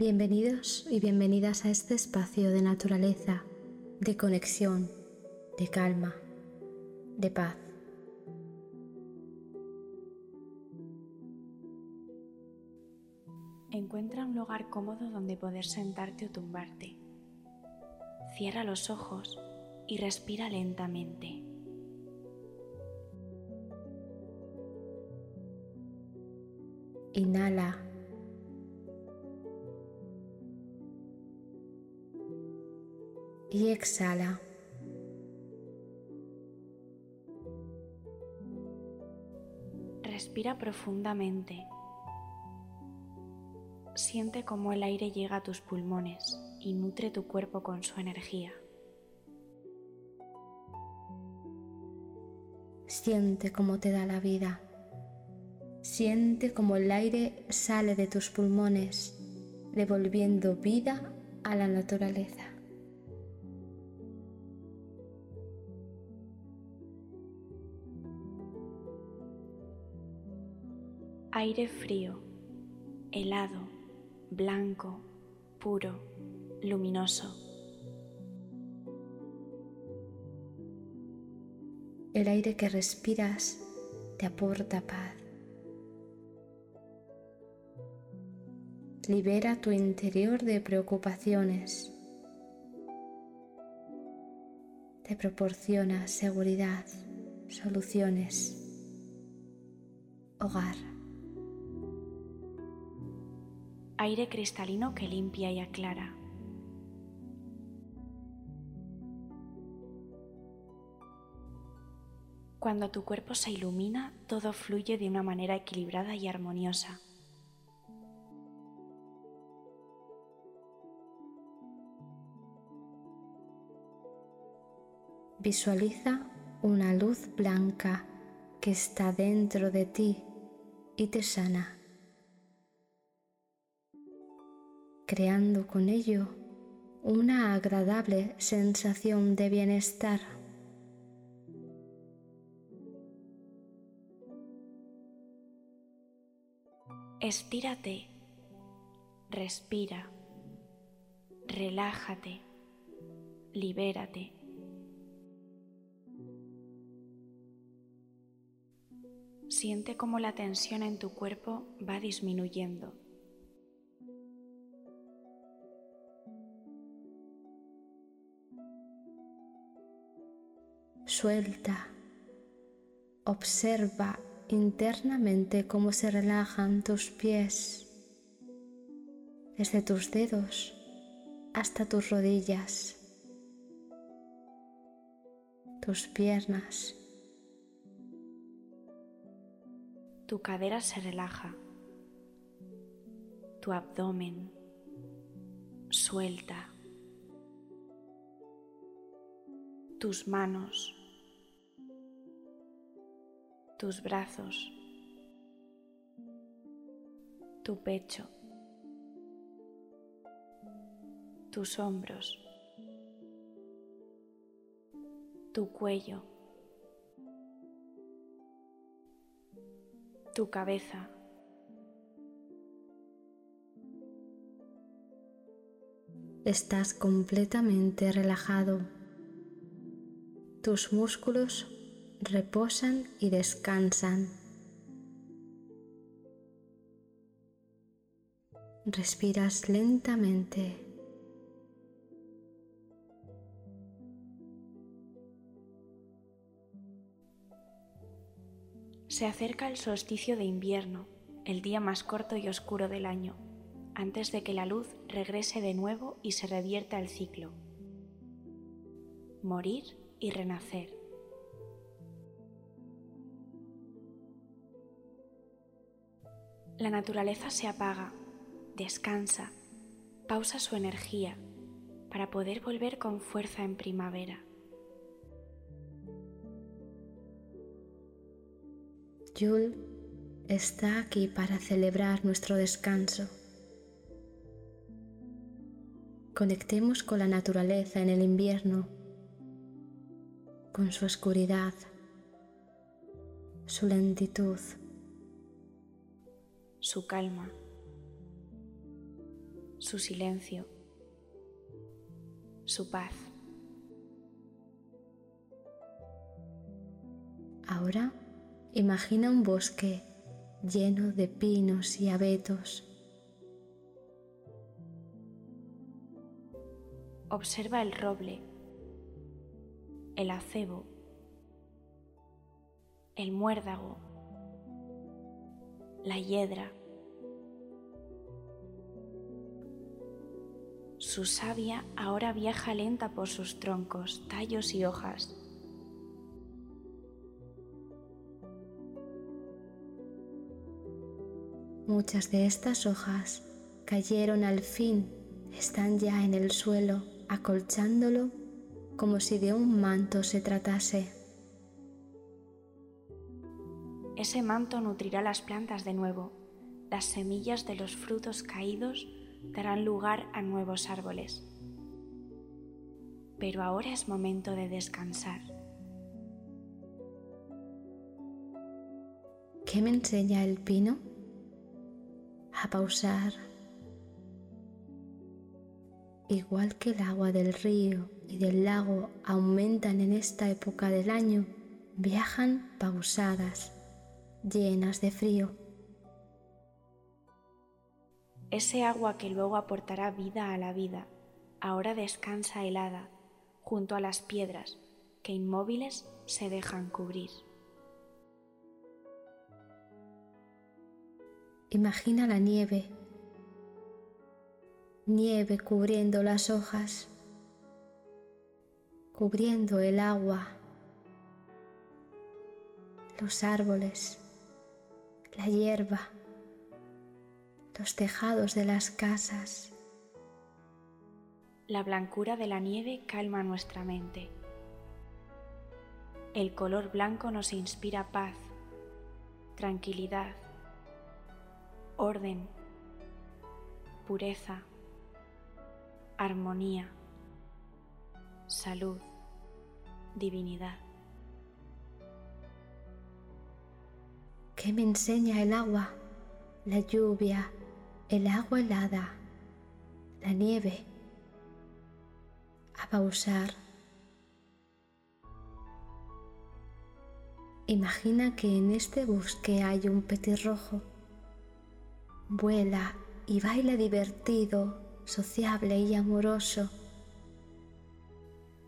Bienvenidos y bienvenidas a este espacio de naturaleza, de conexión, de calma, de paz. Encuentra un lugar cómodo donde poder sentarte o tumbarte. Cierra los ojos y respira lentamente. Inhala. Y exhala. Respira profundamente. Siente cómo el aire llega a tus pulmones y nutre tu cuerpo con su energía. Siente cómo te da la vida. Siente cómo el aire sale de tus pulmones, devolviendo vida a la naturaleza. Aire frío, helado, blanco, puro, luminoso. El aire que respiras te aporta paz. Libera tu interior de preocupaciones. Te proporciona seguridad, soluciones, hogar. Aire cristalino que limpia y aclara. Cuando tu cuerpo se ilumina, todo fluye de una manera equilibrada y armoniosa. Visualiza una luz blanca que está dentro de ti y te sana, creando con ello una agradable sensación de bienestar. Estírate, respira, relájate, libérate. Siente cómo la tensión en tu cuerpo va disminuyendo. Suelta, observa internamente cómo se relajan tus pies, desde tus dedos hasta tus rodillas, tus piernas. Tu cadera se relaja, tu abdomen suelta, tus manos tus brazos, tu pecho, tus hombros, tu cuello, tu cabeza. Estás completamente relajado. Tus músculos reposan y descansan. Respiras lentamente. Se acerca el solsticio de invierno, el día más corto y oscuro del año, antes de que la luz regrese de nuevo y se revierta el ciclo. Morir y renacer. La naturaleza se apaga, descansa, pausa su energía para poder volver con fuerza en primavera. Yul está aquí para celebrar nuestro descanso. Conectemos con la naturaleza en el invierno, con su oscuridad, su lentitud, su calma, su silencio, su paz. Ahora imagina un bosque lleno de pinos y abetos. Observa el roble, el acebo, el muérdago, la hiedra. Su savia ahora viaja lenta por sus troncos, tallos y hojas. Muchas de estas hojas cayeron al fin, están ya en el suelo, acolchándolo como si de un manto se tratase. Ese manto nutrirá las plantas de nuevo. Las semillas de los frutos caídos darán lugar a nuevos árboles. Pero ahora es momento de descansar. ¿Qué me enseña el pino? A pausar. Igual que el agua del río y del lago aumentan en esta época del año, viajan pausadas, llenas de frío. Ese agua que luego aportará vida a la vida, ahora descansa helada junto a las piedras que inmóviles se dejan cubrir. Imagina la nieve, nieve cubriendo las hojas, cubriendo el agua, los árboles, la hierba, los tejados de las casas. La blancura de la nieve calma nuestra mente. El color blanco nos inspira paz, tranquilidad orden, pureza, armonía, salud, divinidad. ¿Qué me enseña el agua? La lluvia, el agua helada, la nieve. A pausar. Imagina que en este bosque hay un petirrojo vuela y baila divertido, sociable y amoroso.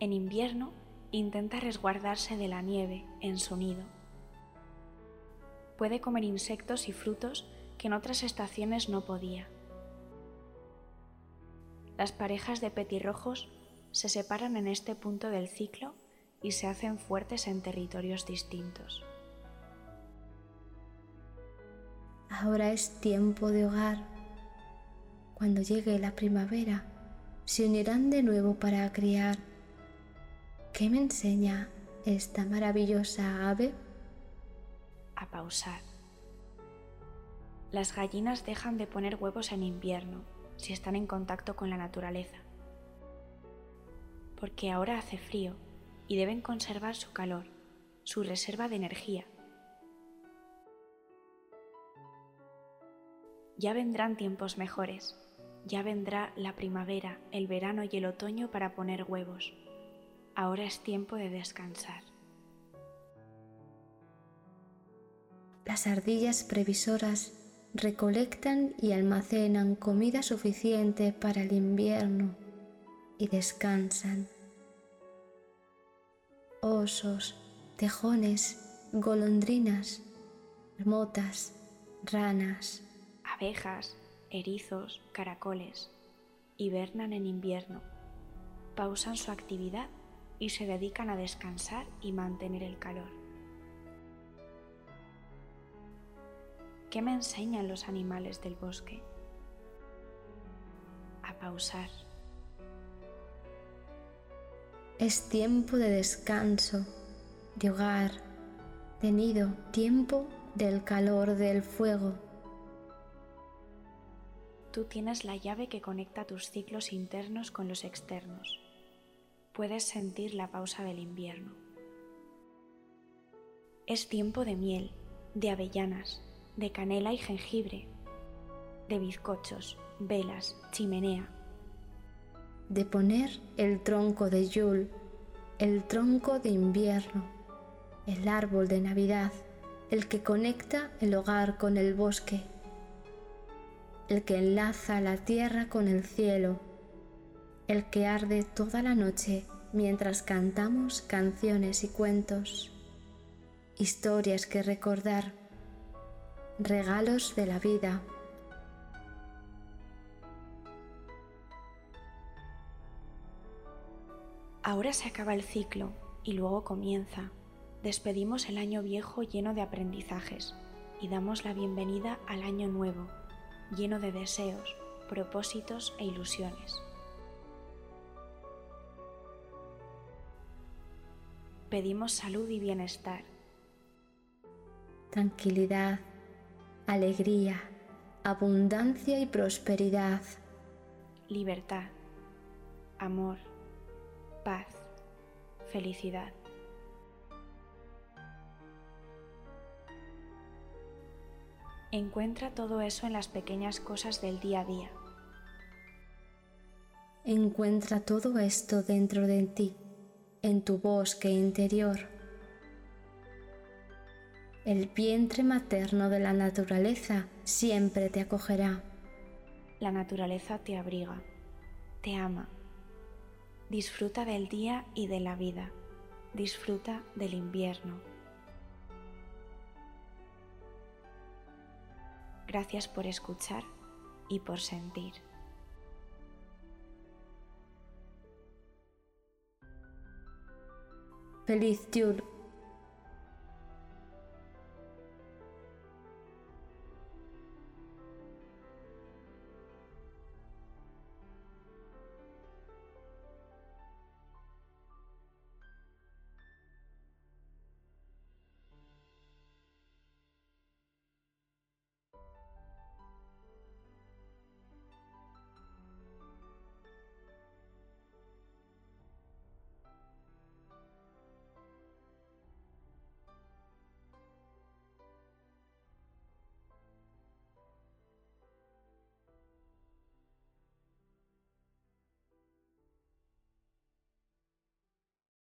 En invierno intenta resguardarse de la nieve en su nido. Puede comer insectos y frutos que en otras estaciones no podía. Las parejas de petirrojos se separan en este punto del ciclo y se hacen fuertes en territorios distintos. Ahora es tiempo de hogar. Cuando llegue la primavera, se unirán de nuevo para criar. ¿Qué me enseña esta maravillosa ave? A pausar. Las gallinas dejan de poner huevos en invierno si están en contacto con la naturaleza, porque ahora hace frío y deben conservar su calor, su reserva de energía Ya vendrán tiempos mejores, ya vendrá la primavera, el verano y el otoño para poner huevos. Ahora es tiempo de descansar. Las ardillas previsoras recolectan y almacenan comida suficiente para el invierno y descansan. Osos, tejones, golondrinas, motas, ranas, abejas, erizos, caracoles, hibernan en invierno, pausan su actividad y se dedican a descansar y mantener el calor. ¿Qué me enseñan los animales del bosque? A pausar. Es tiempo de descanso, de hogar, de nido, tiempo del calor del fuego Tú tienes la llave que conecta tus ciclos internos con los externos. Puedes sentir la pausa del invierno. Es tiempo de miel, de avellanas, de canela y jengibre, de bizcochos, velas, chimenea. De poner el tronco de Yule, el tronco de invierno, el árbol de Navidad, el que conecta el hogar con el bosque, el que enlaza la tierra con el cielo, el que arde toda la noche mientras cantamos canciones y cuentos historias que recordar, regalos de la vida. Ahora se acaba el ciclo y luego comienza. Despedimos el año viejo lleno de aprendizajes y damos la bienvenida al año nuevo, lleno de deseos, propósitos e ilusiones. Pedimos salud y bienestar tranquilidad, alegría, abundancia y prosperidad. Libertad, amor, paz, felicidad. Encuentra todo eso en las pequeñas cosas del día a día. Encuentra todo esto dentro de ti, en tu bosque interior el vientre materno de la naturaleza siempre te acogerá. La naturaleza te abriga, te ama. Disfruta del día y de la vida. Disfruta del invierno. Gracias por escuchar y por sentir. Feliz Yule